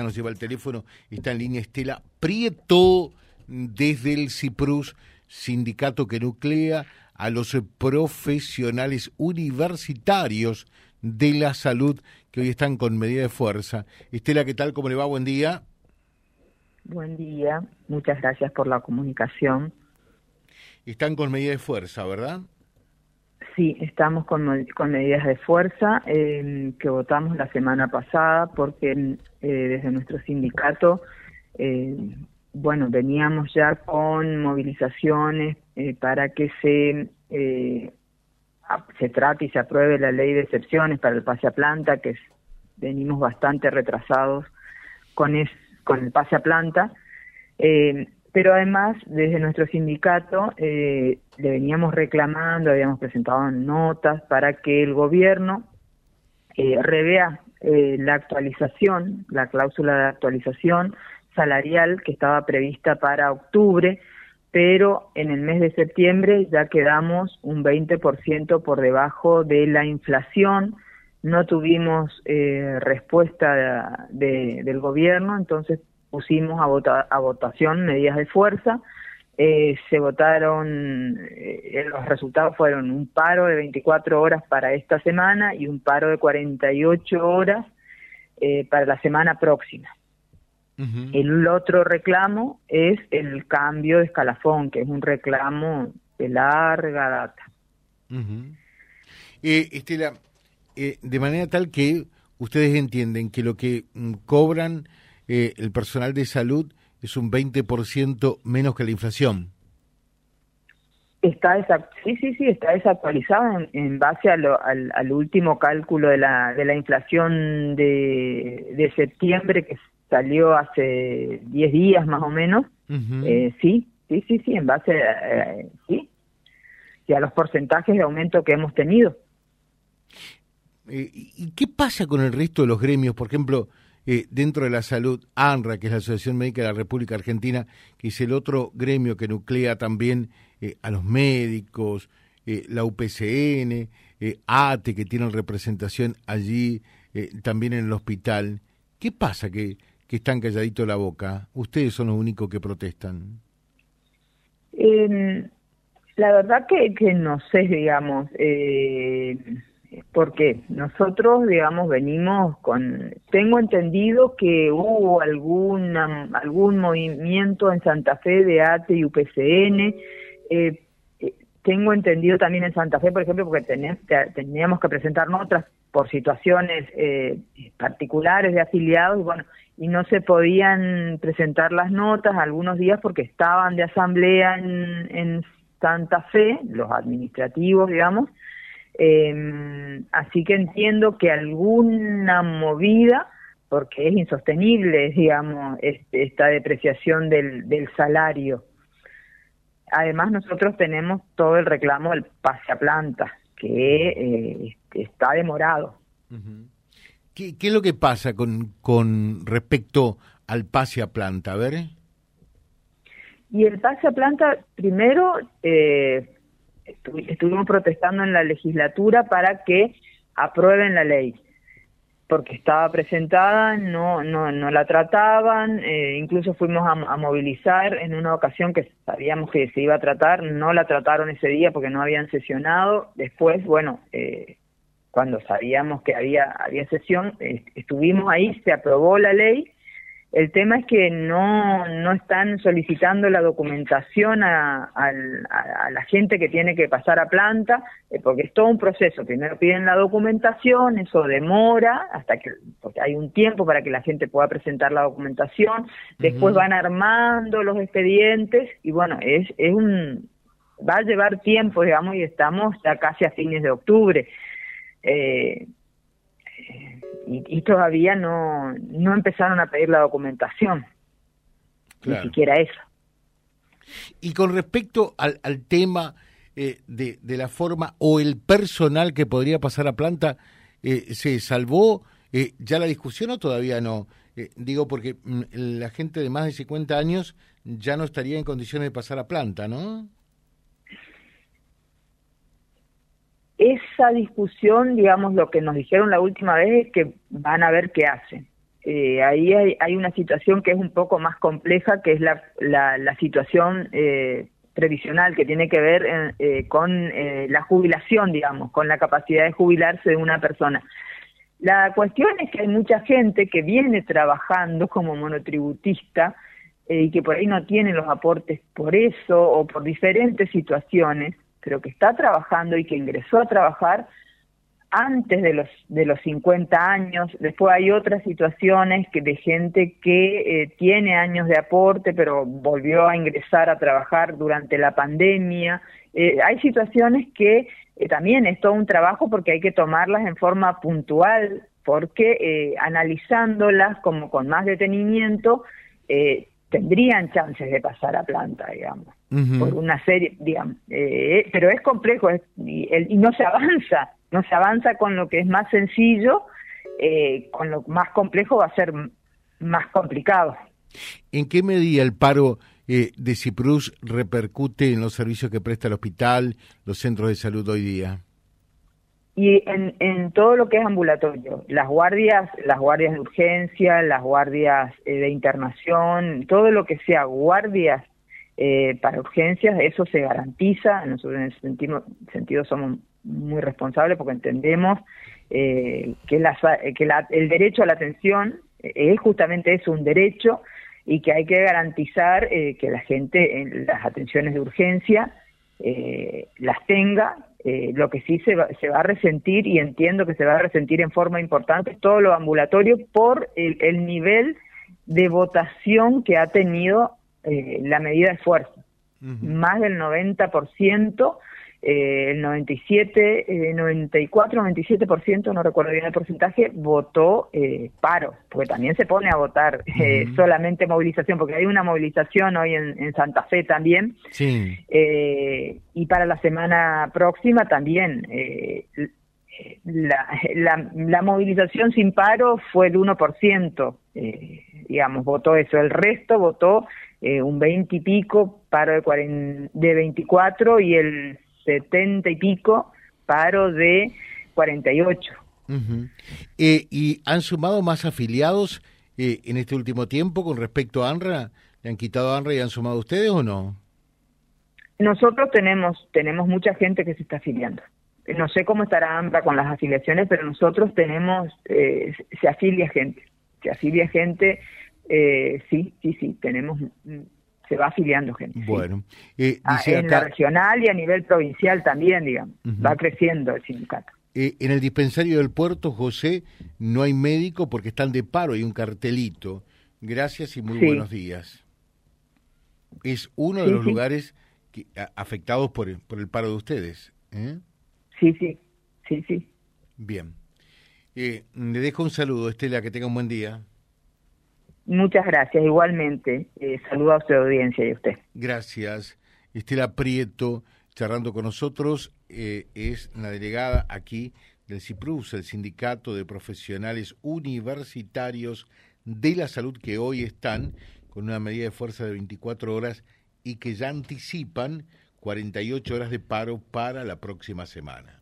nos lleva el teléfono, está en línea Estela Prieto desde el CIPRUS, sindicato que nuclea a los profesionales universitarios de la salud que hoy están con medida de fuerza. Estela, ¿qué tal? ¿Cómo le va? Buen día. Buen día, muchas gracias por la comunicación. Están con medida de fuerza, ¿verdad? Sí, estamos con, medidas de fuerza eh, que votamos la semana pasada porque eh, desde nuestro sindicato, eh, bueno, veníamos ya con movilizaciones para que se se trate y se apruebe la ley de excepciones para el pase a planta, que venimos bastante retrasados con, con el pase a planta. Pero además, desde nuestro sindicato eh, le veníamos reclamando, habíamos presentado notas para que el gobierno eh, revea eh, la actualización, la cláusula de actualización salarial que estaba prevista para octubre, pero en el mes de septiembre ya quedamos un 20% por debajo de la inflación, no tuvimos eh, respuesta del gobierno, entonces pusimos a, a votación medidas de fuerza. Eh, se votaron, eh, los resultados fueron un paro de 24 horas para esta semana y un paro de 48 horas eh, para la semana próxima. El otro reclamo es el cambio de escalafón, que es un reclamo de larga data. Estela, de manera tal que ustedes entienden que lo que mm, cobran eh, el personal de salud es un 20% menos que la inflación. Está sí, sí, sí, está desactualizado en, base a al, último cálculo de la, de la inflación de, de septiembre que salió hace 10 días más o menos. Eh, sí, sí, sí, sí, en base a, eh, sí, y a los porcentajes de aumento que hemos tenido. ¿Y qué pasa con el resto de los gremios? Por ejemplo, eh, dentro de la salud, ANRA, que es la Asociación Médica de la República Argentina, que es el otro gremio que nuclea también eh, a los médicos, eh, la UPCN, ATE, que tienen representación allí también en el hospital. ¿Qué pasa que, que están calladitos la boca? Ustedes son los únicos que protestan. Em, la verdad que, que no sé, digamos. Eh porque nosotros, digamos, venimos con, tengo entendido que hubo alguna, algún movimiento en Santa Fe de ATE y UPCN, eh, eh, tengo entendido también en Santa Fe, por ejemplo, porque teníamos que presentar notas por situaciones eh, particulares de afiliados, y bueno, y no se podían presentar las notas algunos días porque estaban de asamblea en, en Santa Fe, los administrativos, digamos, eh, así que entiendo que alguna movida, porque es insostenible, digamos, esta depreciación del, del salario. Además, nosotros tenemos todo el reclamo del pase a planta, que eh, está demorado. ¿Qué, ¿Qué, es lo que pasa con, con respecto al pase a planta? A ver. Y el pase a planta, primero, eh, estuvimos protestando en la legislatura para que aprueben la ley porque estaba presentada, no, no, no la trataban, eh, incluso fuimos a, movilizar en una ocasión que sabíamos que se iba a tratar, no la trataron ese día porque no habían sesionado, después, bueno, eh, cuando sabíamos que había, había sesión, eh, estuvimos ahí, se aprobó la ley, el tema es que no, no están solicitando la documentación a, la gente que tiene que pasar a planta, eh, porque es todo un proceso. Primero piden la documentación, eso demora, hasta que, porque hay un tiempo para que la gente pueda presentar la documentación, después van armando los expedientes, y bueno, es, es un, va a llevar tiempo, digamos, y estamos ya casi a fines de octubre. Eh, y, todavía no, no empezaron a pedir la documentación, ni siquiera eso. Y con respecto al, al tema eh, de, de, la forma o el personal que podría pasar a planta, eh, ¿se salvó eh, ya la discusión o todavía no? digo, porque mm, la gente de más de 50 años ya no estaría en condiciones de pasar a planta, ¿no? Esa discusión, digamos, lo que nos dijeron la última vez es que van a ver qué hacen. eh, ahí hay, una situación que es un poco más compleja, que es la, la, situación eh, previsional que tiene que ver eh, con la jubilación, digamos, con la capacidad de jubilarse de una persona. La cuestión es que hay mucha gente que viene trabajando como monotributista y que por ahí no tiene los aportes por eso o por diferentes situaciones, pero que está trabajando y que ingresó a trabajar antes de los de los 50 años. Después hay otras situaciones que de gente que eh, tiene años de aporte, pero volvió a ingresar a trabajar durante la pandemia. Eh, hay situaciones que eh, también es todo un trabajo porque hay que tomarlas en forma puntual, porque analizándolas como con más detenimiento tendrían chances de pasar a planta, digamos, por una serie, digamos, pero es complejo y, y no se avanza no se avanza con lo que es más sencillo, eh, con lo más complejo va a ser más complicado. ¿En qué medida el paro eh, de Ciprus repercute en los servicios que presta el hospital, los centros de salud hoy día? Y en, en todo lo que es ambulatorio, las guardias, las guardias de urgencia, las guardias eh, de internación, todo lo que sea guardias para urgencias, eso se garantiza. Nosotros en ese sentido, sentido somos muy responsable porque entendemos eh, que, que el derecho a la atención es justamente eso, un derecho y que hay que garantizar eh, que la gente en las atenciones de urgencia eh, las tenga. lo que sí se va, se va a resentir y entiendo que se va a resentir en forma importante todo lo ambulatorio por el, nivel de votación que ha tenido la medida de esfuerzo. Más del 90% eh, el 97, eh, 94, 97%, no recuerdo bien el porcentaje, votó eh, paro, porque también se pone a votar eh, solamente movilización, porque hay una movilización hoy en, Santa Fe también, sí. Eh, y para la semana próxima también. La, la, la, movilización sin paro fue el 1%, digamos, votó eso. El resto votó un 20 y pico, paro de, de 24 y el 70 y pico, paro de 48. eh, ¿Y han sumado más afiliados eh, en este último tiempo con respecto a ANRA? ¿Le han quitado a ANRA y han sumado ustedes o no? Nosotros tenemos, tenemos mucha gente que se está afiliando. No sé cómo estará ANRA con las afiliaciones, pero nosotros tenemos, eh, se afilia gente, se afilia gente, eh, sí, sí, sí, tenemos se va afiliando gente. Bueno, eh, ah, en la regional y a nivel provincial también, digamos, va creciendo el sindicato. Eh, en el dispensario del puerto, José, no hay médico porque están de paro, hay un cartelito. Gracias y muy buenos días. Es uno de los lugares que, afectados por el, por el paro de ustedes. ¿eh? Sí, sí, sí, sí. Bien. Le dejo un saludo, Estela, que tenga un buen día. Muchas gracias, igualmente. Eh, saludo a su audiencia y a usted. Gracias. Estela Prieto, charlando con nosotros, eh, es la delegada aquí del CIPRUS, el Sindicato de Profesionales Universitarios de la Salud, que hoy están con una medida de fuerza de 24 horas y que ya anticipan 48 horas de paro para la próxima semana